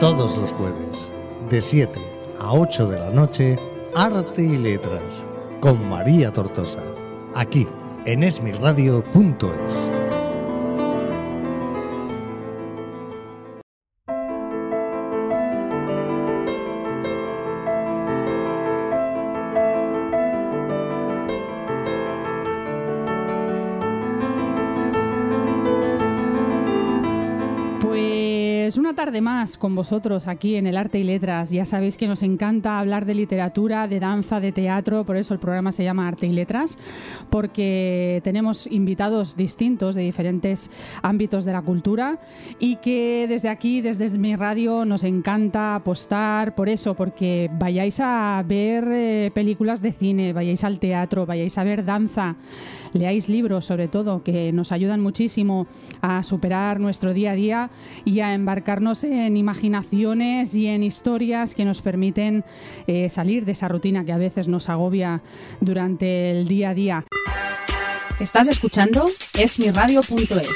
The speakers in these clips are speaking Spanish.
Todos los jueves, de 7 a 8 de la noche, Arte y Letras, con María Tortosa, aquí en esmirradio.es. una tarde más con vosotros aquí en el Arte y Letras. Ya sabéis que nos encanta hablar de literatura, de danza, de teatro, por eso el programa se llama Arte y Letras, porque tenemos invitados distintos de diferentes ámbitos de la cultura y que desde aquí, desde mi radio, nos encanta apostar por eso, porque vayáis a ver eh, películas de cine, vayáis al teatro, vayáis a ver danza, leáis libros sobre todo, que nos ayudan muchísimo a superar nuestro día a día y a embarcarnos en imaginaciones y en historias que nos permiten eh, salir de esa rutina que a veces nos agobia durante el día a día. Estás escuchando esmiradio.es.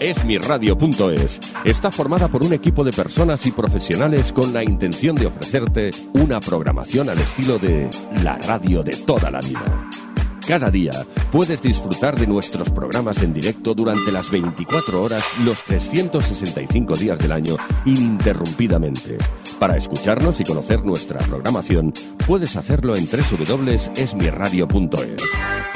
Esmiradio.es está formada por un equipo de personas y profesionales con la intención de ofrecerte una programación al estilo de la radio de toda la vida. Cada día puedes disfrutar de nuestros programas en directo durante las 24 horas, los 365 días del año, ininterrumpidamente. Para escucharnos y conocer nuestra programación, puedes hacerlo en www.esmiradio.es.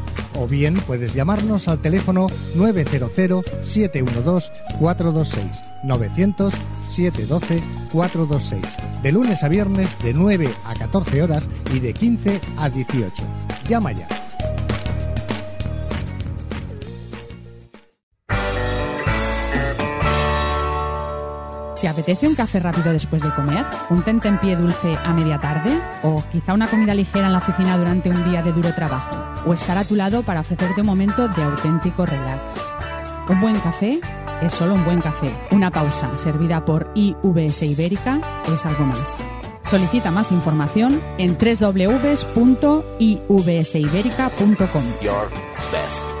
o bien puedes llamarnos al teléfono 900-712-426, 900-712-426, de lunes a viernes de 9 a 14 horas y de 15 a 18. Llama ya. ¿Te apetece un café rápido después de comer? ¿Un tentempié dulce a media tarde? ¿O quizá una comida ligera en la oficina durante un día de duro trabajo? ¿O estar a tu lado para ofrecerte un momento de auténtico relax? Un buen café es solo un buen café. Una pausa servida por IVS Ibérica es algo más. Solicita más información en www.ivsiberica.com. Your best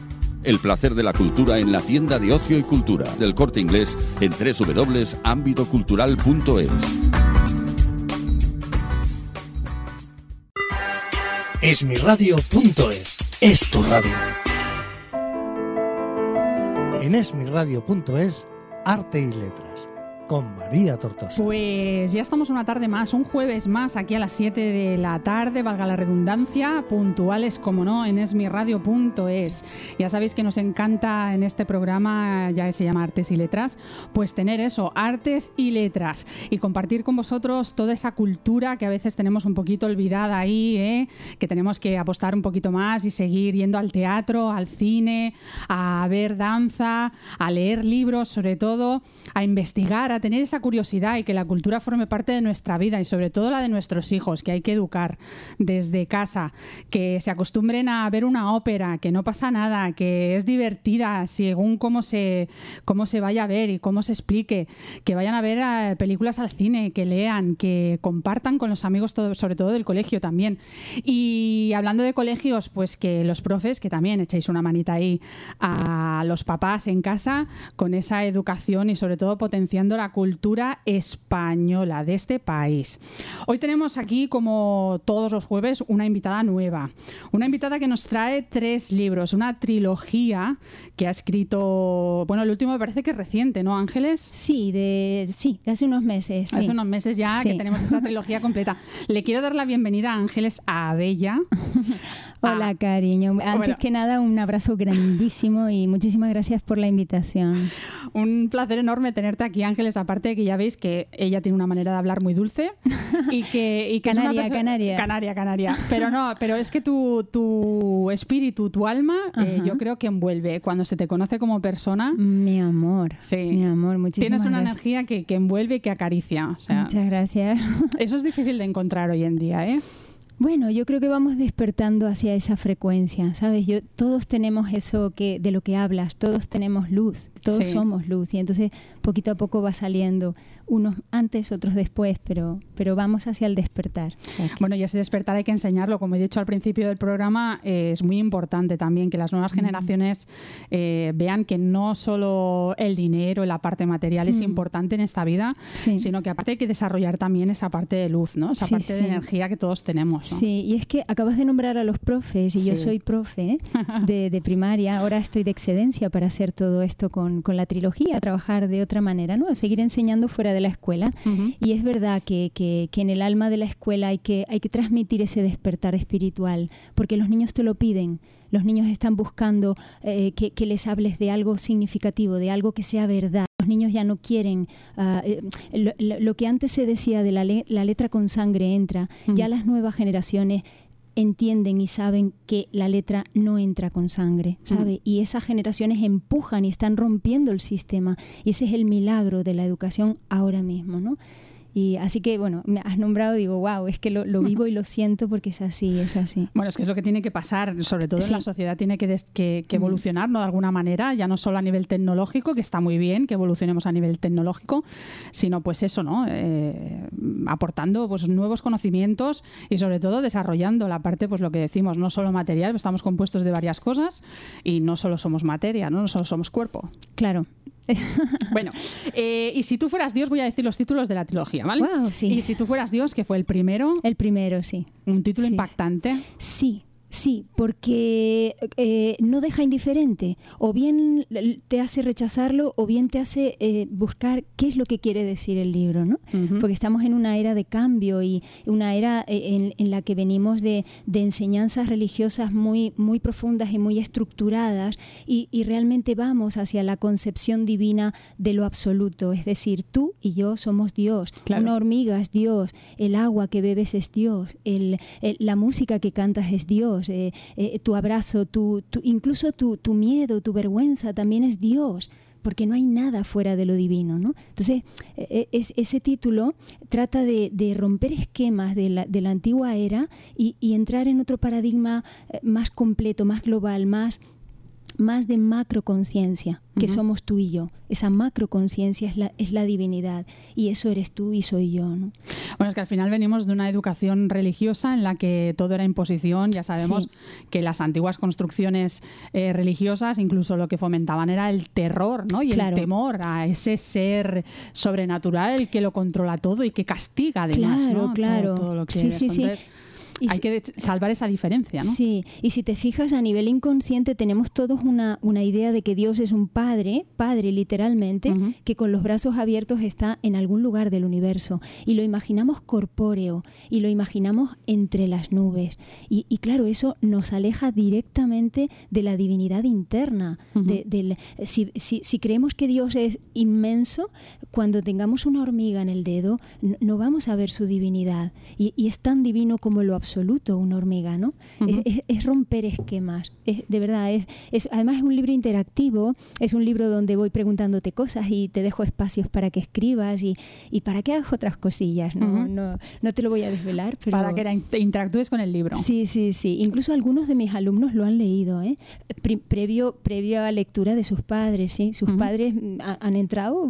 El placer de la cultura en la tienda de ocio y cultura del corte inglés en www.ambitocultural.es. Esmiradio.es es tu radio. En esmiradio.es, arte y letras, con María Tortosa. Pues ya estamos una tarde más, un jueves más, aquí a las 7 de la tarde, valga la redundancia, puntuales como no, en esmiradio.es. Ya sabéis que nos encanta en este programa, ya se llama Artes y Letras, pues tener eso, artes y letras, y compartir con vosotros toda esa cultura que a veces tenemos un poquito olvidada ahí, ¿eh? que tenemos que apostar un poquito más y seguir yendo al teatro, al cine, a ver danza, a leer libros sobre todo, a investigar, a tener esa curiosidad y que la cultura forme parte de nuestra vida y sobre todo la de nuestros hijos, que hay que educar desde casa, que se acostumbren a ver una ópera, que no pasa nada, que es divertida según cómo se, cómo se vaya a ver y cómo se explique, que vayan a ver eh, películas al cine, que lean, que compartan con los amigos, todo, sobre todo del colegio también. Y hablando de colegios, pues que los profes, que también echéis una manita ahí a los papás en casa con esa educación y sobre todo potenciando la cultura española de este país. Hoy tenemos aquí, como todos los jueves, una invitada nueva. Una invitada que nos trae tres libros, una trilogía que ha escrito, bueno, el último me parece que es reciente, ¿no, Ángeles? Sí, de, sí, de hace unos meses. sí. Hace unos meses ya que tenemos esa trilogía completa. Le quiero dar la bienvenida a Ángeles Abella. Hola, Ah. cariño. Antes Bueno. que nada, un abrazo grandísimo y muchísimas gracias por la invitación. Un placer enorme tenerte aquí, Ángeles. Aparte de que ya veis que ella tiene una manera de hablar muy dulce y que, y que es una Canaria, canaria. Canaria, canaria. Pero no, pero es que tu, tu espíritu, tu alma, eh, yo creo que envuelve. Cuando se te conoce como persona, Mi amor. Sí. Mi amor, muchísimas tienes una gracias. energía que, que envuelve y que acaricia. O sea, Muchas gracias. eso es difícil de encontrar hoy en día, ¿eh? Bueno, yo creo que vamos despertando hacia esa frecuencia, ¿sabes? Yo, todos tenemos eso que de lo que hablas, todos tenemos luz, todos Sí. somos luz y entonces poquito a poco va saliendo, unos antes, otros después, pero, pero vamos hacia el despertar. Que- Bueno, y ese despertar hay que enseñarlo. Como he dicho al principio del programa, eh, es muy importante también que las nuevas generaciones eh, vean que no solo el dinero, la parte material es Mm. importante en esta vida, Sí. sino que aparte hay que desarrollar también esa parte de luz, ¿no? Esa Sí, parte de sí. energía que todos tenemos. ¿no? Sí, y es que acabas de nombrar a los profes y yo soy profe de, de primaria, ahora estoy de excedencia para hacer todo esto con, con la trilogía, trabajar de otra manera, ¿no? Seguir enseñando fuera de la escuela. Y es verdad que, que- que en el alma de la escuela hay que, hay que transmitir ese despertar espiritual, porque los niños te lo piden. Los niños están buscando eh, que, que les hables de algo significativo, de algo que sea verdad. Los niños ya no quieren ah, eh, lo, que antes se decía de la, le- la letra con sangre entra. Ya las nuevas generaciones entienden y saben que la letra no entra con sangre, ¿sabe? Y esas generaciones empujan y están rompiendo el sistema. Y ese es el milagro de la educación ahora mismo, ¿no? Y así que, bueno, me has nombrado, digo, wow, es que lo, lo vivo y lo siento porque es así, es así. Bueno, es que es lo que tiene que pasar, sobre todo en Sí. la sociedad tiene que, des- que- que evolucionar ¿no? de alguna manera, ya no solo a nivel tecnológico, que está muy bien que evolucionemos a nivel tecnológico, sino pues eso, ¿no? Eh, aportando pues nuevos conocimientos y sobre todo desarrollando la parte, pues lo que decimos, no solo material, estamos compuestos de varias cosas y no solo somos materia, no, no solo somos cuerpo. Claro. Bueno, eh, y si tú fueras Dios, voy a decir los títulos de la trilogía, ¿vale? Sí. Y si tú fueras Dios, que fue el primero, El primero, sí. un título sí. impactante. Sí, sí, porque eh, no deja indiferente. O bien te hace rechazarlo o bien te hace eh, buscar qué es lo que quiere decir el libro, ¿no? Porque estamos en una era de cambio y una era eh, en, en la que venimos de, de enseñanzas religiosas muy, muy profundas y muy estructuradas y, y realmente vamos hacia la concepción divina de lo absoluto. Es decir, tú y yo somos Dios. Claro. Una hormiga es Dios, el agua que bebes es Dios, el- el- la música que cantas es Dios, eh, eh, tu abrazo, tu, incluso tu, tu miedo, tu vergüenza también es Dios. Porque no hay nada fuera de lo divino, ¿no? Entonces, eh, es- ese título trata de, romper esquemas de la, de la antigua era y, entrar en otro paradigma más completo, más global, más, más de macroconciencia, que somos tú y yo. Esa macroconciencia es la, es la divinidad y eso eres tú y soy yo. ¿no? Bueno, es que al final venimos de una educación religiosa en la que todo era imposición. Ya sabemos Sí. que las antiguas construcciones eh, religiosas incluso lo que fomentaban era el terror ¿no? y Claro. el temor a ese ser sobrenatural que lo controla todo y que castiga además. Claro, ¿no? claro. Todo, todo lo que Sí, es. sí, sí. Entonces, hay que salvar esa diferencia, ¿no? Sí, y si te fijas a nivel inconsciente tenemos todos una, una idea de que Dios es un padre, padre literalmente, que con los brazos abiertos está en algún lugar del universo y lo imaginamos corpóreo y lo imaginamos entre las nubes. Y, claro, eso nos aleja directamente de la divinidad interna. del, si, si, creemos que Dios es inmenso, cuando tengamos una hormiga en el dedo, no, vamos a ver su divinidad. Y, es tan divino como lo absoluto, una hormiga, ¿no? es, romper esquemas. de verdad, es, es, además es un libro interactivo, es un libro donde voy preguntándote cosas y te dejo espacios para que escribas y, y para que hagas otras cosillas. ¿no? no, no, te lo voy a desvelar. Pero... Para que interactúes con el libro. Sí, sí, sí. Incluso algunos de mis alumnos lo han leído, ¿eh? previo, previo a lectura de sus padres. ¿sí? Sus padres mm, han entrado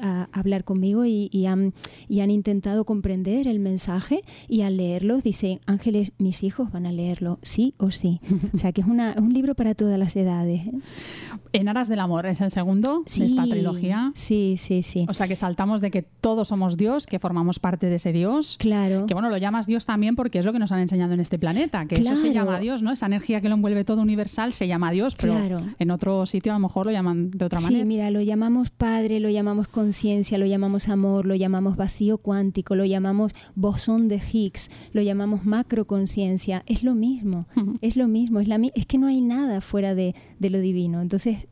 a, hablar conmigo y, han, y han intentado comprender el mensaje y al leerlo dicen, Ángeles, mis hijos van a leerlo, sí o sí. O sea que es una, un libro para todas las edades. ¿eh? En Aras del Amor es el segundo de esta trilogía. Sí, sí, sí. O sea que saltamos de que todos somos Dios, que formamos parte de ese Dios. Claro. Que bueno, lo llamas Dios también porque es lo que nos han enseñado en este planeta, que eso se llama Dios, ¿no? Esa energía que lo envuelve todo universal se llama Dios, pero en otro sitio a lo mejor lo llaman de otra manera. Sí, mira, lo llamamos Padre, lo llamamos conciencia, lo llamamos amor, lo llamamos vacío cuántico, lo llamamos bosón de Higgs, lo llamamos macroconciencia. Es lo mismo, es lo mismo, es, la, es que no hay nada fuera de, de lo divino. Entonces,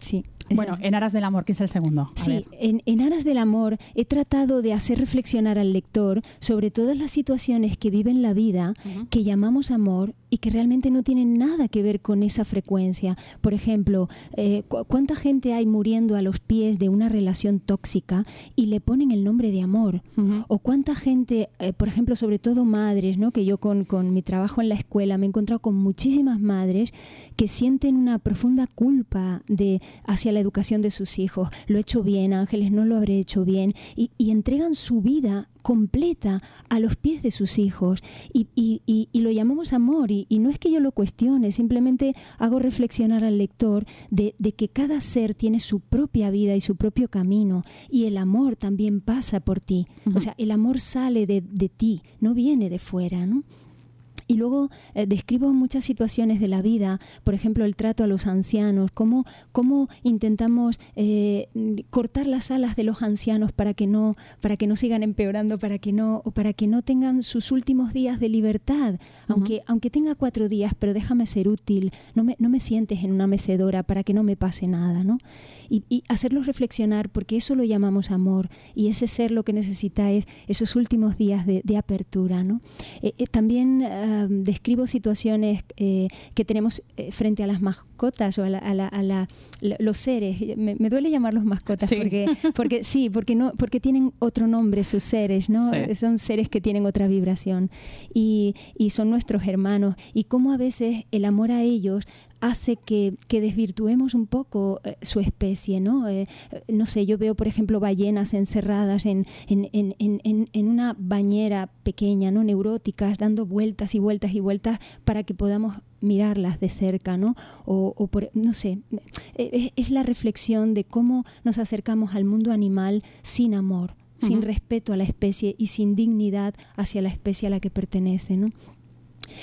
sí. Bueno, en Aras del Amor, que es el segundo. sí, en, en, Aras del Amor he tratado de hacer reflexionar al lector sobre todas las situaciones que vive en la vida que llamamos amor y que realmente no tienen nada que ver con esa frecuencia. Por ejemplo, eh, ¿cuánta gente hay muriendo a los pies de una relación tóxica y le ponen el nombre de amor? O cuánta gente, eh, por ejemplo, sobre todo madres, ¿no? que yo con, con mi trabajo en la escuela me he encontrado con muchísimas madres que sienten una profunda culpa de hacia la educación de sus hijos. Lo he hecho bien, Ángeles, no lo habré hecho bien. Y, entregan su vida completa a los pies de sus hijos y, lo llamamos amor y, no es que yo lo cuestione, simplemente hago reflexionar al lector de, que cada ser tiene su propia vida y su propio camino y el amor también pasa por ti, o sea, el amor sale de, de ti, no viene de fuera, ¿no? Y luego eh, describo muchas situaciones de la vida, por ejemplo, el trato a los ancianos, cómo, cómo intentamos eh, cortar las alas de los ancianos para que no, para que no sigan empeorando, para que no, o para que no tengan sus últimos días de libertad, aunque, aunque tenga cuatro días, pero déjame ser útil, no me, no me sientes en una mecedora para que no me pase nada, ¿no? Y, hacerlos reflexionar, porque eso lo llamamos amor, y ese ser lo que necesita es esos últimos días de, apertura, ¿no? Eh, también describo situaciones eh, que tenemos eh, frente a las mascotas o a, la, los seres. Me, duele llamarlos mascotas porque, porque sí, porque no, porque tienen otro nombre sus seres, ¿no? Son seres que tienen otra vibración y, y son nuestros hermanos. Y cómo a veces el amor a ellos hace que, desvirtuemos un poco eh, su especie, ¿no? Eh, no sé, yo veo, por ejemplo, ballenas encerradas en, en, una bañera pequeña, ¿no? Neuróticas, dando vueltas y vueltas y vueltas para que podamos mirarlas de cerca, ¿no? O, por, no sé, eh, es, la reflexión de cómo nos acercamos al mundo animal sin amor, sin respeto a la especie y sin dignidad hacia la especie a la que pertenece, ¿no?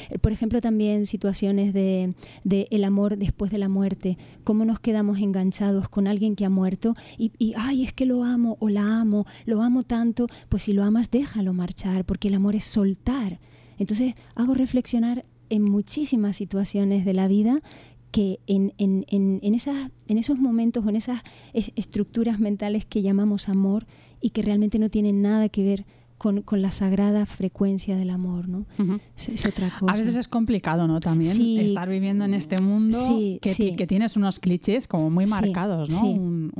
Eh, por ejemplo, también situaciones de, el amor después de la muerte, cómo nos quedamos enganchados con alguien que ha muerto y, y, ay, es que lo amo o la amo, lo amo tanto, pues si lo amas, déjalo marchar, porque el amor es soltar. Entonces, hago reflexionar en muchísimas situaciones de la vida que en, en, en, en, esas, en esos momentos o en esas estructuras mentales que llamamos amor y que realmente no tienen nada que ver con, con, la sagrada frecuencia del amor, ¿no? es, otra cosa. A veces es complicado, ¿no? También estar viviendo en este mundo que, que, tienes unos clichés como muy marcados, ¿no?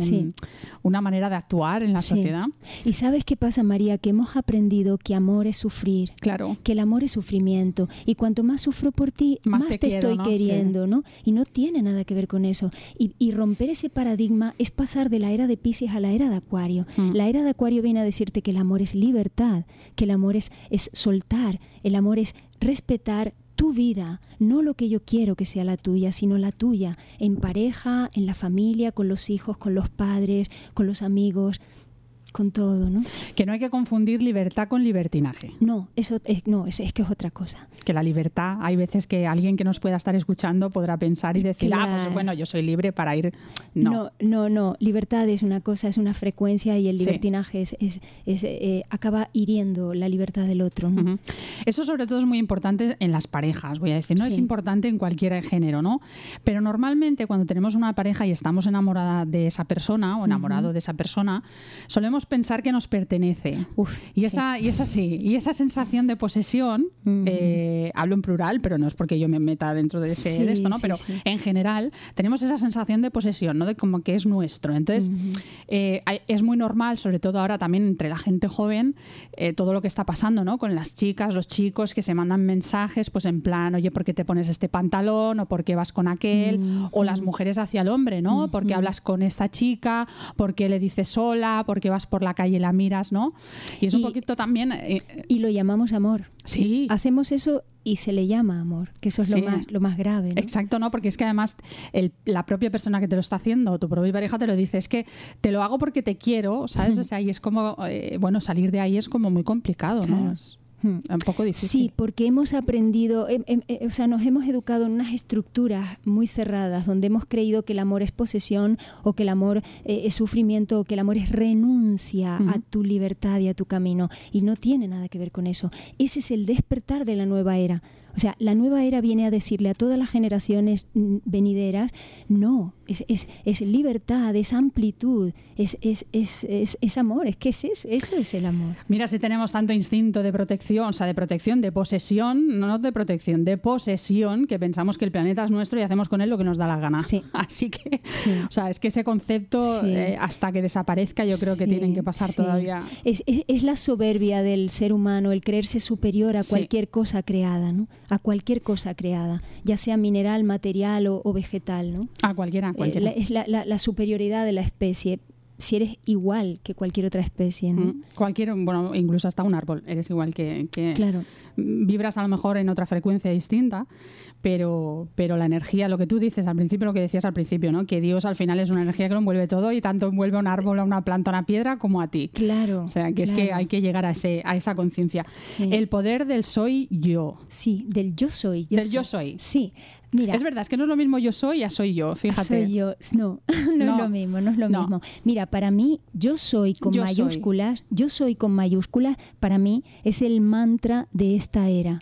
una manera de actuar en la sociedad. Y sabes qué pasa, María, que hemos aprendido que amor es sufrir, claro. que el amor es sufrimiento y cuanto más sufro por ti, más, te, estoy queriendo, ¿no? Y no tiene nada que ver con eso. Y, y, romper ese paradigma es pasar de la era de Pisces a la era de Acuario. Mm. La era de Acuario viene a decirte que el amor es libertad que el amor es, es soltar, el amor es respetar tu vida, no lo que yo quiero que sea la tuya, sino la tuya, en pareja, en la familia, con los hijos, con los padres, con los amigos. Con todo, ¿no? Que no hay que confundir libertad con libertinaje. No, eso es, no, es, es que es otra cosa. Que la libertad, hay veces que alguien que nos pueda estar escuchando podrá pensar y decir, ah, pues bueno, yo soy libre para ir. No. No, no, no. Libertad es una cosa, es una frecuencia y el Sí. libertinaje es, es- es, eh, acaba hiriendo la libertad del otro. ¿no? Eso sobre todo es muy importante en las parejas, voy a decir, no es importante en cualquier género, ¿no? Pero normalmente cuando tenemos una pareja y estamos enamorada de esa persona o enamorado de esa persona, solemos pensar que nos pertenece. Uf, y sí. esa, y esa sí, y esa sensación de posesión, eh, hablo en plural, pero no es porque yo me meta dentro de, ese, Sí, de esto, ¿no? sí, pero en general tenemos esa sensación de posesión, ¿no? De como que es nuestro. Entonces, eh, es muy normal, sobre todo ahora también entre la gente joven, eh, todo lo que está pasando, ¿no? Con las chicas, los chicos que se mandan mensajes, pues en plan, oye, ¿por qué te pones este pantalón? ¿O por qué vas con aquel? O las mujeres hacia el hombre, ¿no? ¿Por qué hablas con esta chica? ¿Por qué le dices hola? ¿Por qué vas por la calle la miras, ¿no? Y es un poquito también... eh, Y lo llamamos amor. sí. Hacemos eso y se le llama amor, que eso es Sí. lo, más, lo más grave. ¿no? Exacto, ¿no? Porque es que además el- la propia persona que te lo está haciendo, o tu propia pareja te lo dice, es que te lo hago porque te quiero, ¿sabes? O sea, y es como, eh, bueno, salir de ahí es como muy complicado, ¿no? Claro. Es un poco difícil. Sí, porque hemos aprendido, em- em- eh, o sea, nos hemos educado en unas estructuras muy cerradas donde hemos creído que el amor es posesión o que el amor eh, es sufrimiento o que el amor es renuncia a tu libertad y a tu camino. Y no tiene nada que ver con eso. Ese es el despertar de la nueva era. O sea, la nueva era viene a decirle a todas las generaciones venideras, no, es, es, es libertad, es amplitud, es, es, es, es, es amor, es que es eso, eso es el amor. Mira si tenemos tanto instinto de protección, o sea, de protección, de posesión, no de protección, de posesión, que pensamos que el planeta es nuestro y hacemos con él lo que nos da la gana. Sí. Así que, Sí. o sea, es que ese concepto, Sí. eh, hasta que desaparezca, yo creo que tienen que pasar todavía. Es, la soberbia del ser humano, el creerse superior a cualquier cosa creada, ¿no? A cualquier cosa creada, ya sea mineral, material o, o vegetal, ¿no? A cualquiera, a Eh, cualquiera. la- es la, la- la superioridad de la especie. Si eres igual que cualquier otra especie, ¿no? Mm, Cualquier, bueno, incluso hasta un árbol, eres igual que, que- Claro. Vibras a lo mejor en otra frecuencia distinta, pero, pero la energía, lo que tú dices al principio, lo que decías al principio, ¿no? que Dios al final es una energía que lo envuelve todo y tanto envuelve a un árbol, a una planta, a una piedra como a ti. Claro. O sea, que es que hay que llegar a, ese, a esa conciencia. Sí. El poder del soy yo. Sí, del yo soy. Del yo soy. Sí. Mira, Es verdad, es que no es lo mismo yo soy a soy yo, fíjate. Soy yo. No, no, No. es lo mismo, no es lo No. mismo. Mira, para mí, yo soy con Yo soy. mayúsculas, yo soy con mayúsculas, para mí es el mantra de esta era.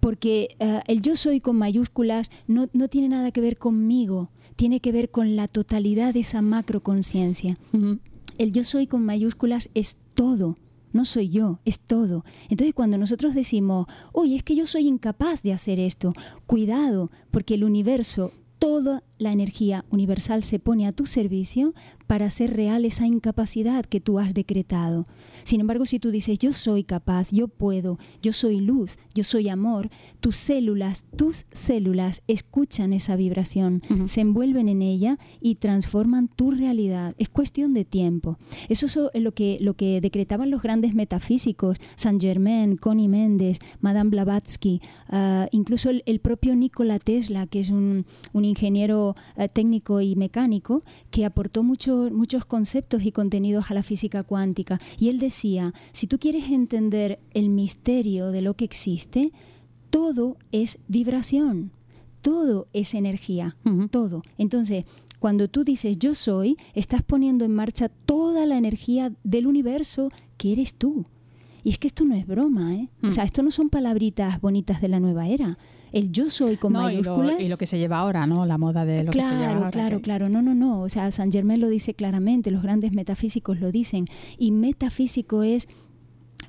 Porque eh, el yo soy con mayúsculas no, no tiene nada que ver conmigo, tiene que ver con la totalidad de esa macroconciencia. Ujú. El yo soy con mayúsculas es todo. No soy yo, es todo. Entonces cuando nosotros decimos, oye, es que yo soy incapaz de hacer esto, cuidado, porque el universo, toda la energía universal se pone a tu servicio para hacer real esa incapacidad que tú has decretado. Sin embargo, si tú dices, yo soy capaz, yo puedo, yo soy luz, yo soy amor, tus células, tus células escuchan esa vibración, se envuelven en ella y transforman tu realidad. Es cuestión de tiempo. Eso es lo que, lo que decretaban los grandes metafísicos, Saint Germain, Connie Méndez, Madame Blavatsky, ah, incluso el, el propio Nikola Tesla, que es un, un ingeniero eh, técnico y mecánico, que aportó mucho- muchos conceptos y contenidos a la física cuántica. Y él decía, si tú quieres entender el misterio de lo que existe, todo es vibración, todo es energía, todo. Entonces, cuando tú dices yo soy, estás poniendo en marcha toda la energía del universo que eres tú. Y es que esto no es broma, ¿eh? Mm. O sea, esto no son palabritas bonitas de la nueva era. El yo soy con No, y, lo, mayúsculas. y lo que se lleva ahora, ¿no? La moda de lo que se lleva Claro, ahora, claro, que- claro. No, no, no. O sea, San Germain lo dice claramente, los grandes metafísicos lo dicen. Y metafísico es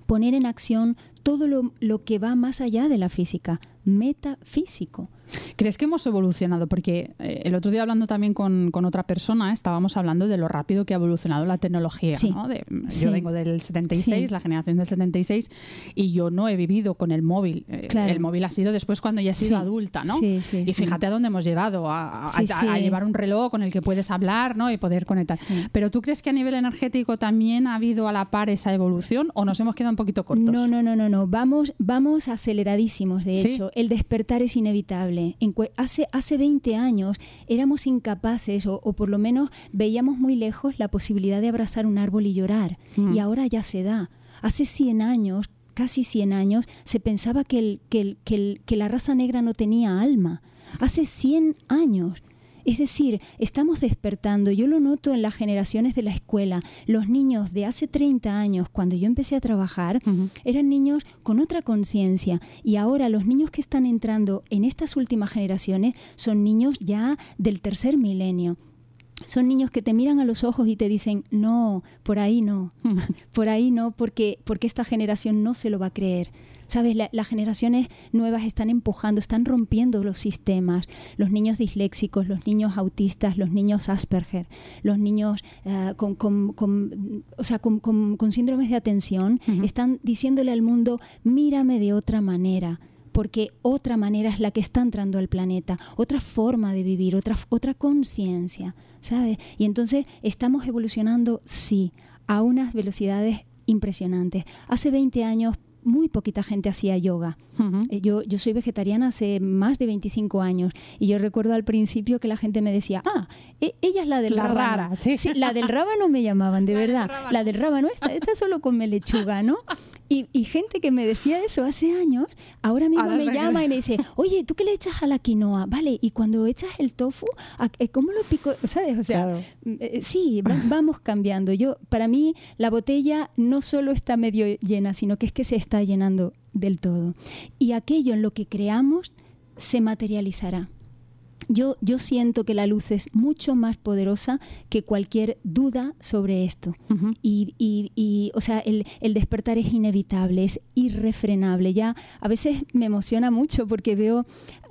poner en acción todo lo, lo que va más allá de la física. Metafísico. ¿Crees que hemos evolucionado? Porque eh, el otro día hablando también con, con otra persona estábamos hablando de lo rápido que ha evolucionado la tecnología. Sí. ¿no? De- Sí. Yo vengo del 76, Sí. la generación del 76, y yo no he vivido con el móvil. Eh, Claro. El móvil ha sido después cuando ya he sido adulta, ¿no? Sí, sí, y fíjate a dónde hemos llevado, a, a- llevar un reloj con el que puedes hablar ¿no? y poder conectar. Pero ¿tú crees que a nivel energético también ha habido a la par esa evolución o nos hemos quedado un poquito cortos? No, no, no, no, no. Vamos, vamos aceleradísimos, de hecho. El despertar es inevitable. Increíble. hace, hace 20 años éramos incapaces, o, por lo menos veíamos muy lejos la posibilidad de abrazar un árbol y llorar. Y ahora ya se da. Hace 100 años, casi 100 años, se pensaba que, el, que, el, que la raza negra no tenía alma. Hace 100 años es decir, estamos despertando, yo lo noto en las generaciones de la escuela, los niños de hace 30 años, cuando yo empecé a trabajar, eran niños con otra conciencia y ahora los niños que están entrando en estas últimas generaciones son niños ya del tercer milenio. Son niños que te miran a los ojos y te dicen, no, por ahí no, por ahí no, porque, porque esta generación no se lo va a creer. ¿Sabes? las generaciones nuevas están empujando, están rompiendo los sistemas. Los niños disléxicos, los niños autistas, los niños Asperger, los niños eh, con, o sea, con, síndromes de atención, están diciéndole al mundo, mírame de otra manera porque otra manera es la que está entrando al planeta, otra forma de vivir, otra, otra conciencia, ¿sabes? Y entonces estamos evolucionando, sí, a unas velocidades impresionantes. Hace 20 años muy poquita gente hacía yoga. Eh, yo, yo soy vegetariana hace más de 25 años y yo recuerdo al principio que la gente me decía, ah, e, ella es la del la Rara, sí. La del rábano me llamaban, de verdad. la del rábano, esta, esta solo come lechuga, ¿no? Y, gente que me decía eso hace años, ahora mismo me llama y me dice, oye, ¿tú qué le echas a la quinoa? Vale, y cuando echas el tofu, eh, ¿cómo lo pico? ¿Sabes? O sea, mm, eh, sí, vamos cambiando. Yo, para mí, la botella no solo está medio llena, sino que es que se está llenando del todo. Y aquello en lo que creamos se materializará. Yo, yo, siento que la luz es mucho más poderosa que cualquier duda sobre esto. y, y, o sea, el, el, despertar es inevitable, es irrefrenable. Ya a veces me emociona mucho porque veo,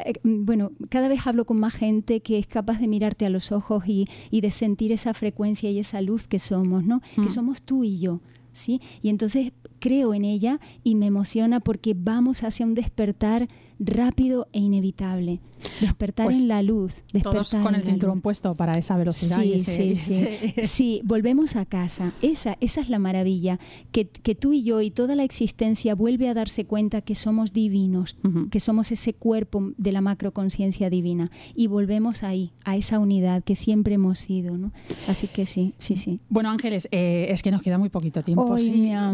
eh, bueno, cada vez hablo con más gente que es capaz de mirarte a los ojos y, y de sentir esa frecuencia y esa luz que somos, ¿no? Que somos tú y yo. ¿Sí? Y entonces creo en ella y me emociona porque vamos hacia un despertar rápido e inevitable. Despertar pues en la luz. Despertar todos con el cinturón puesto para esa velocidad. Sí, sí, sí. sí, volvemos a casa. Esa, esa es la maravilla. Que, que, tú y yo y toda la existencia vuelve a darse cuenta que somos divinos, que somos ese cuerpo de la macroconciencia divina. Y volvemos ahí, a esa unidad que siempre hemos sido. ¿no? Así que sí, sí, sí. Bueno, Ángeles, eh, es que nos queda muy poquito tiempo.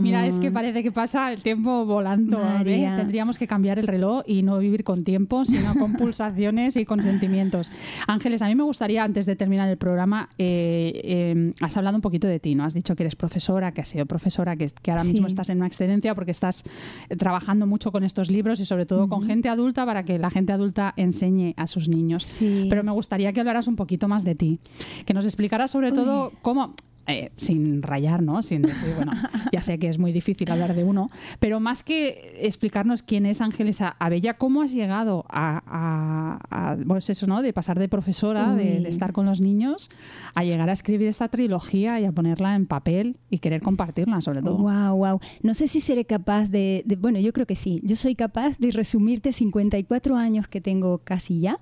Mira, es que parece que pasa el tiempo volando. ¿eh? Tendríamos que cambiar el reloj y no vivir con tiempo, sino con pulsaciones y con sentimientos. Ángeles, a mí me gustaría, antes de terminar el programa, eh, eh, has hablado un poquito de ti, ¿no? Has dicho que eres profesora, que has sido profesora, que, ahora mismo estás en una excedencia porque estás trabajando mucho con estos libros y sobre todo con gente adulta para que la gente adulta enseñe a sus niños. Pero me gustaría que hablaras un poquito más de ti, que nos explicaras sobre todo cómo eh, sin rayar, ¿no? Sin decir, bueno, ya sé que es muy difícil hablar de uno, pero más que explicarnos quién es Ángeles Abella, ¿cómo has llegado a, pues eso, ¿no? De pasar de profesora, de, estar con los niños, a llegar a escribir esta trilogía y a ponerla en papel y querer compartirla, sobre todo. Wow, wow. No sé si seré capaz de, bueno, yo creo que sí. Yo soy capaz de resumirte 54 años que tengo casi ya.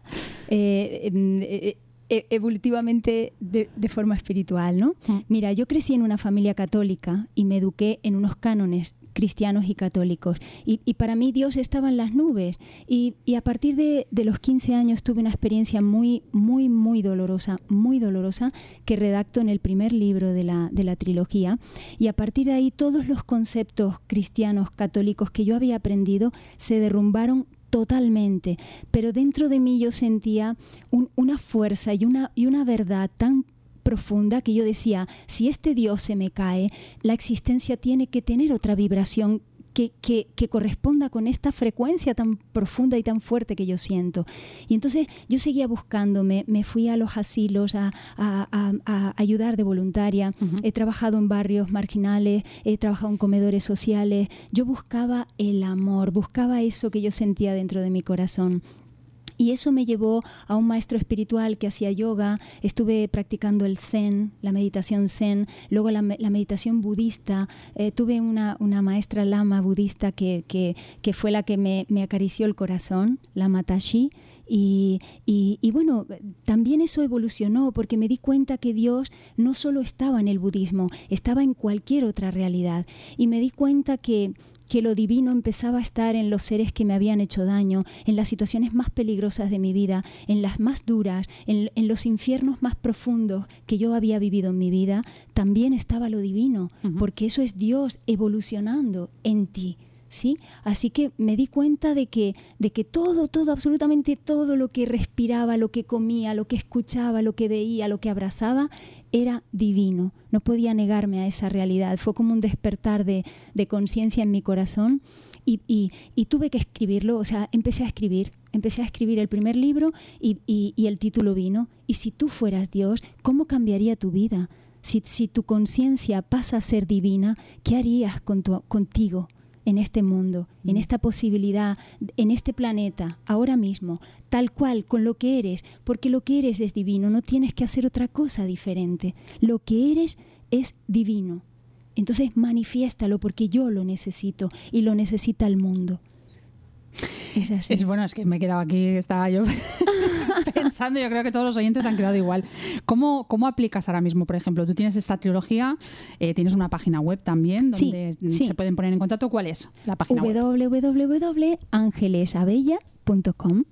Eh, eh, e, evolutivamente de, forma espiritual, ¿no? Mm. Mira, yo crecí en una familia católica y me eduqué en unos cánones cristianos y católicos. Y, para mí Dios estaba en las nubes. Y, a partir de, los 15 años tuve una experiencia muy, muy, muy dolorosa, muy dolorosa, que redacto en el primer libro de la, de la trilogía. Y a partir de ahí todos los conceptos cristianos, católicos que yo había aprendido se derrumbaron totalmente, pero dentro de mí yo sentía una fuerza y una, y una verdad tan profunda que yo decía, si este Dios se me cae, la existencia tiene que tener otra vibración que, corresponda con esta frecuencia tan profunda y tan fuerte que yo siento. Y entonces yo seguía buscándome, me fui a los asilos a, ayudar de voluntaria, he trabajado en barrios marginales, he trabajado en comedores sociales, yo buscaba el amor, buscaba eso que yo sentía dentro de mi corazón. Y eso me llevó a un maestro espiritual que hacía yoga, estuve practicando el zen, la meditación zen, luego la, meditación budista, eh, tuve una, maestra lama budista que, fue la que me, acarició el corazón, la Matashi, y, y, bueno, también eso evolucionó porque me di cuenta que Dios no solo estaba en el budismo, estaba en cualquier otra realidad. Y me di cuenta que que lo divino empezaba a estar en los seres que me habían hecho daño, en las situaciones más peligrosas de mi vida, en las más duras, en, en los infiernos más profundos que yo había vivido en mi vida, también estaba lo divino, porque eso es Dios evolucionando en ti. ¿Sí? Así que me di cuenta de que, de que todo, todo, absolutamente todo lo que respiraba, lo que comía, lo que escuchaba, lo que veía, lo que abrazaba, era divino. No podía negarme a esa realidad. Fue como un despertar de, de conciencia en mi corazón y, y, y, tuve que escribirlo. O sea, empecé a escribir. Empecé a escribir el primer libro y, y el título vino. Y si tú fueras Dios, ¿cómo cambiaría tu vida? Si, si tu conciencia pasa a ser divina, ¿qué harías con tu, contigo? En este mundo, en esta posibilidad, en este planeta, ahora mismo, tal cual, con lo que eres, porque lo que eres es divino, no tienes que hacer otra cosa diferente. Lo que eres es divino. Entonces manifiéstalo porque yo lo necesito y lo necesita el mundo. Es así. Es bueno, es que me he quedado aquí, estaba yo pensando, yo creo que todos los oyentes han quedado igual. ¿Cómo, cómo aplicas ahora mismo, por ejemplo? Tú tienes esta trilogía, eh, tienes una página web también donde sí, sí. se pueden poner en contacto. ¿Cuál es la página www.angelesabella.com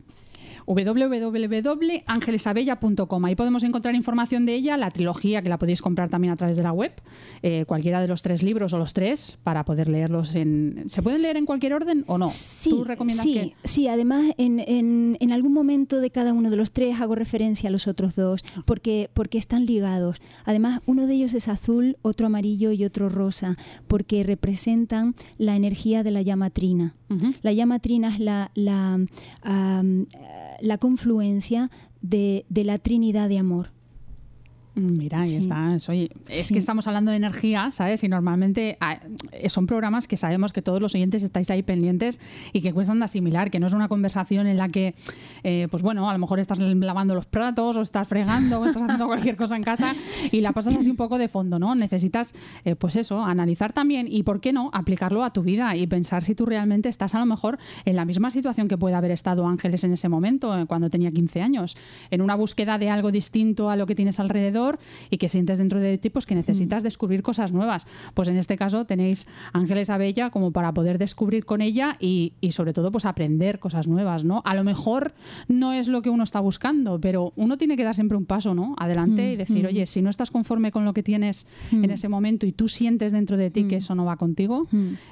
www.angelesabella.com. Ahí podemos encontrar información de ella, la trilogía que la podéis comprar también a través de la web, eh, cualquiera de los tres libros o los tres para poder leerlos en... ¿Se pueden leer en cualquier orden o no? Sí, ¿Tú recomiendas sí, que... sí. Además, en, en, en, algún momento de cada uno de los tres hago referencia a los otros dos porque, porque están ligados. Además, uno de ellos es azul, otro amarillo y otro rosa, porque representan la energía de la llama trina. Uh -huh. La llama trina es la, la um, la confluencia de, de, la Trinidad de amor. Mira, ahí sí. está. Oye, es sí. que estamos hablando de energía, ¿sabes? Y normalmente son programas que sabemos que todos los oyentes estáis ahí pendientes y que cuestan de asimilar, que no es una conversación en la que, eh, pues bueno, a lo mejor estás lavando los platos o estás fregando o estás haciendo cualquier cosa en casa y la pasas así un poco de fondo, ¿no? Necesitas, eh, pues eso, analizar también y, ¿por qué no?, aplicarlo a tu vida y pensar si tú realmente estás a lo mejor en la misma situación que puede haber estado Ángeles en ese momento, eh, cuando tenía 15 años, en una búsqueda de algo distinto a lo que tienes alrededor y que sientes dentro de ti pues, que necesitas mm. descubrir cosas nuevas. Pues en este caso tenéis Ángeles Abella como para poder descubrir con ella y, y, sobre todo pues aprender cosas nuevas, ¿no? A lo mejor no es lo que uno está buscando, pero uno tiene que dar siempre un paso, ¿no? Adelante mm, y decir, mm. oye, si no estás conforme con lo que tienes en ese momento y tú sientes dentro de ti que eso no va contigo,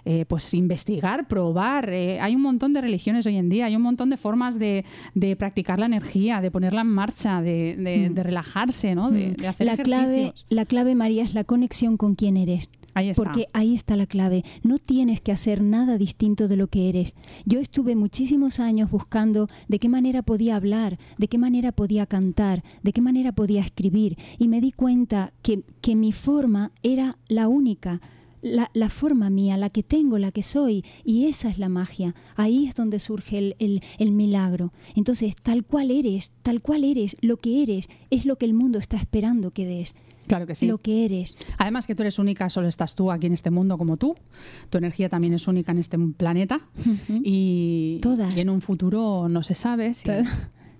eh, pues investigar, probar. Eh, hay un montón de religiones hoy en día, hay un montón de formas de, de practicar la energía, de ponerla en marcha, de, de, de relajarse, ¿no? De, hacer la clave, la clave, María, es la conexión con quién eres. Ahí está. Porque ahí está la clave. No tienes que hacer nada distinto de lo que eres. Yo estuve muchísimos años buscando de qué manera podía hablar, de qué manera podía cantar, de qué manera podía escribir. Y me di cuenta que, que mi forma era la única. La, la, forma mía, la que tengo, la que soy, y esa es la magia. Ahí es donde surge el, el, el, milagro. Entonces, tal cual eres, tal cual eres, lo que eres, es lo que el mundo está esperando que des. Claro que sí. Lo que eres. Además que tú eres única, solo estás tú aquí en este mundo como tú. Tu energía también es única en este planeta. Uh -huh. y, Todas. y en un futuro no se sabe si...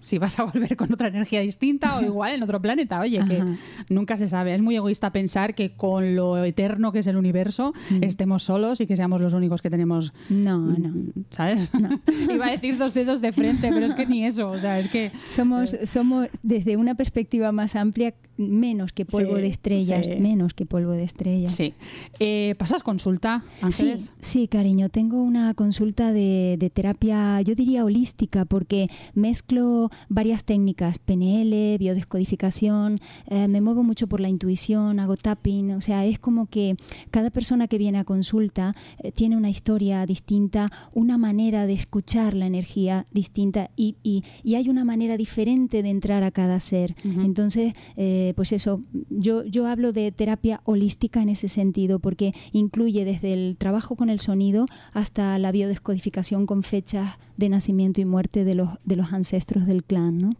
si vas a volver con otra energía distinta o igual en otro planeta. Oye, Ajá. que nunca se sabe. Es muy egoísta pensar que con lo eterno que es el universo mm. estemos solos y que seamos los únicos que tenemos. No, no. ¿Sabes? No. Iba a decir dos dedos de frente, pero es que ni eso. O sea, es que. Somos, eh... somos desde una perspectiva más amplia, menos que polvo sí, de estrellas. Sí. Menos que polvo de estrellas. Sí. Eh, ¿Pasas consulta, Ángeles? Sí, sí, cariño. Tengo una consulta de, de terapia, yo diría holística, porque mezclo varias técnicas, PNL, biodescodificación, eh, me muevo mucho por la intuición, hago tapping, o sea, es como que cada persona que viene a consulta eh, tiene una historia distinta, una manera de escuchar la energía distinta y, y, y hay una manera diferente de entrar a cada ser. Uh -huh. Entonces, eh, pues eso, yo, yo hablo de terapia holística en ese sentido, porque incluye desde el trabajo con el sonido hasta la biodescodificación con fechas de nacimiento y muerte de los, de los ancestros del del clan, ¿no?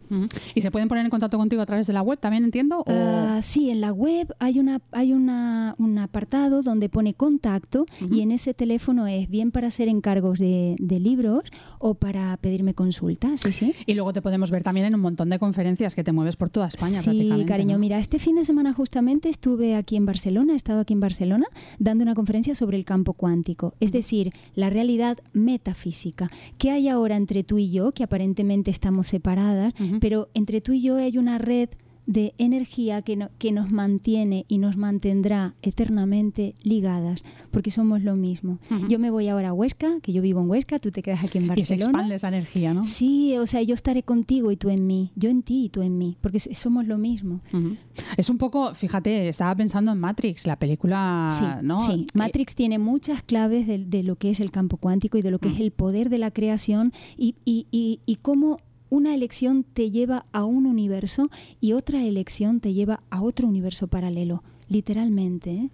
¿Y se pueden poner en contacto contigo a través de la web también, entiendo? o- Ah, sí, en la web hay una hay una, un apartado donde pone contacto y en ese teléfono es bien para hacer encargos de, de libros o para pedirme consultas, sí, sí. Y luego te podemos ver también en un montón de conferencias que te mueves por toda España Sí, prácticamente. cariño, ¿no? mira, este fin de semana justamente estuve aquí en Barcelona, he estado aquí en Barcelona dando una conferencia sobre el campo cuántico, es decir, la realidad metafísica. ¿Qué hay ahora entre tú y yo, que aparentemente estamos separadas, Ujú. pero entre tú y yo hay una red de energía que, no- que nos mantiene y nos mantendrá eternamente ligadas, porque somos lo mismo. Ujú. Yo me voy ahora a Huesca, que yo vivo en Huesca, tú te quedas aquí en Y se Barcelona. expande esa energía, ¿no? Sí, o sea, yo estaré contigo y tú en mí, yo en ti y tú en mí, porque somos lo mismo. Ujú. Es un poco, fíjate, estaba pensando en Matrix, la película, sí, ¿no? sí. Eh, Matrix tiene muchas claves de, de lo que es el campo cuántico y de lo que Mm. es el poder de la creación y, y, y, y cómo una elección te lleva a un universo y otra elección te lleva a otro universo paralelo, literalmente.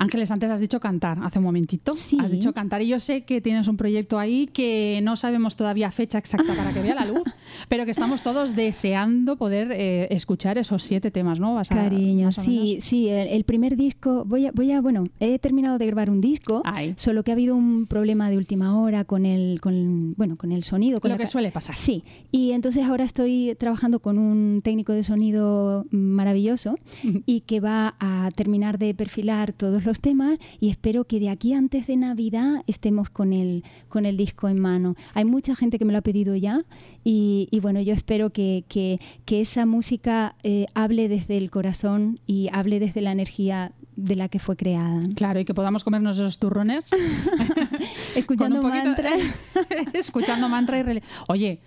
Ángeles, antes has dicho cantar, hace un momentito. Sí. Has dicho cantar y yo sé que tienes un proyecto ahí que no sabemos todavía fecha exacta para que vea la luz, pero que estamos todos deseando poder eh, escuchar esos siete temas, ¿no? Vas a- Cariño, sí, sí, el, el primer disco, voy a, voy a, bueno, he terminado de grabar un disco, Ay. solo que ha habido un problema de última hora con el, con, bueno, con el sonido. Con Lo que suele pasar. Sí, y entonces ahora estoy trabajando con un técnico de sonido maravilloso y que va a terminar de perfilar todos los temas y espero que de aquí antes de Navidad estemos con el, con el disco en mano. Hay mucha gente que me lo ha pedido ya y, y bueno, yo espero que, que- que esa música eh, hable desde el corazón y hable desde la energía de la que fue creada. Claro, y que podamos comernos esos turrones. Escuchando poquito- mantras. escuchando mantra y Oye,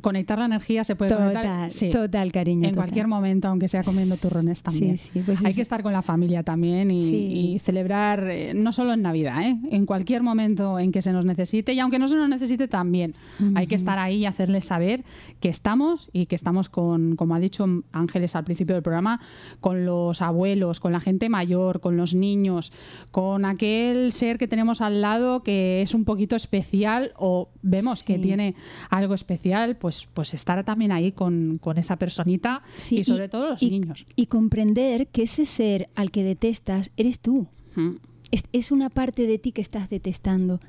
conectar la energía se puede conectar Total, sí, total, cariño. en total. cualquier momento, aunque sea comiendo turrones también. Sí, sí, pues Hay que estar con la familia también y, celebrar, eh, no solo en Navidad, ¿eh? en cualquier momento en que se nos necesite y aunque no se nos necesite también. Hay que estar ahí y hacerles saber que estamos y que estamos con, como ha dicho Ángeles al principio del programa, con los abuelos, con la gente mayor, con los niños, con aquel ser que tenemos al lado que es un poquito especial o vemos que tiene algo especial, pues, pues estar también ahí con, con esa personita Sí, y sobre todo los y- niños. Y comprender que ese ser al que detestas eres tú. Mm. Es, es una parte de ti que estás detestando.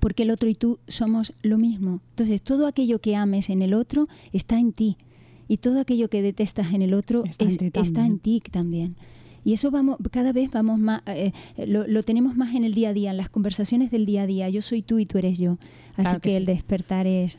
Porque el otro y tú somos lo mismo. Entonces, todo aquello que ames en el otro está en ti. Y todo aquello que detestas en el otro Está en ti está también. en ti también. Y eso vamos, cada vez vamos más, eh, lo, lo tenemos más en el día a día, en las conversaciones del día a día. Yo soy tú y tú eres yo. Así Claro que que, sí. el despertar es.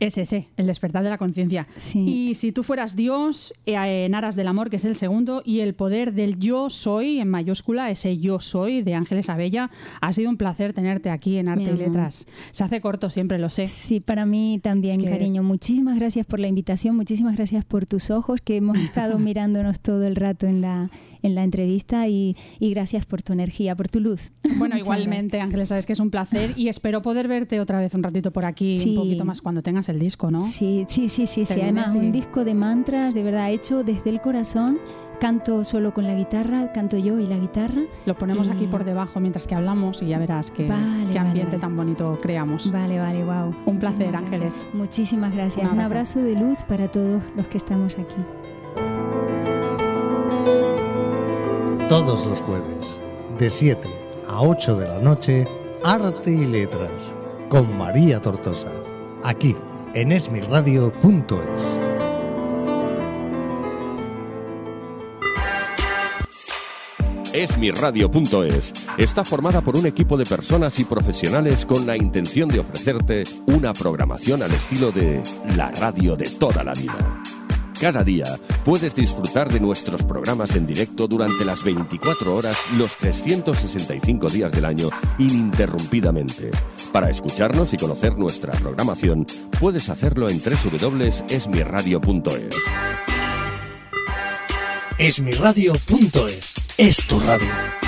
Es ese, el despertar de la conciencia. Sí. Y si tú fueras Dios, eh, en Aras del Amor, que es el segundo, y el poder del yo soy, en mayúscula, ese yo soy de Ángeles Abella, ha sido un placer tenerte aquí en Arte y amor. Letras. Se hace corto, siempre lo sé. Sí, para mí también, Es que- cariño. Muchísimas gracias por la invitación, muchísimas gracias por tus ojos, que hemos estado mirándonos todo el rato en la, en la entrevista y, y gracias por tu energía, por tu luz. Bueno, igualmente, Ángeles, sabes que es un placer y espero poder verte otra vez un ratito por aquí, Sí. un poquito más cuando tengas el disco, ¿no? Sí, sí, sí, sí, sí. Además, un disco de mantras, de verdad, hecho desde el corazón. Canto solo con la guitarra, canto yo y la guitarra. Lo ponemos Y- aquí por debajo mientras que hablamos y ya verás qué, Vale, qué vale, ambiente vale. tan bonito creamos. Vale, vale, wow. Un placer, Ángeles. Muchísimas gracias. Un abrazo de luz para todos los que estamos aquí. Todos los jueves, de 7 a 8 de la noche, Arte y Letras, con María Tortosa, aquí en esmirradio.es. Esmirradio.es está formada por un equipo de personas y profesionales con la intención de ofrecerte una programación al estilo de la radio de toda la vida. Cada día puedes disfrutar de nuestros programas en directo durante las 24 horas, los 365 días del año, ininterrumpidamente. Para escucharnos y conocer nuestra programación, puedes hacerlo en www.esmirradio.es. Esmirradio.es es tu radio.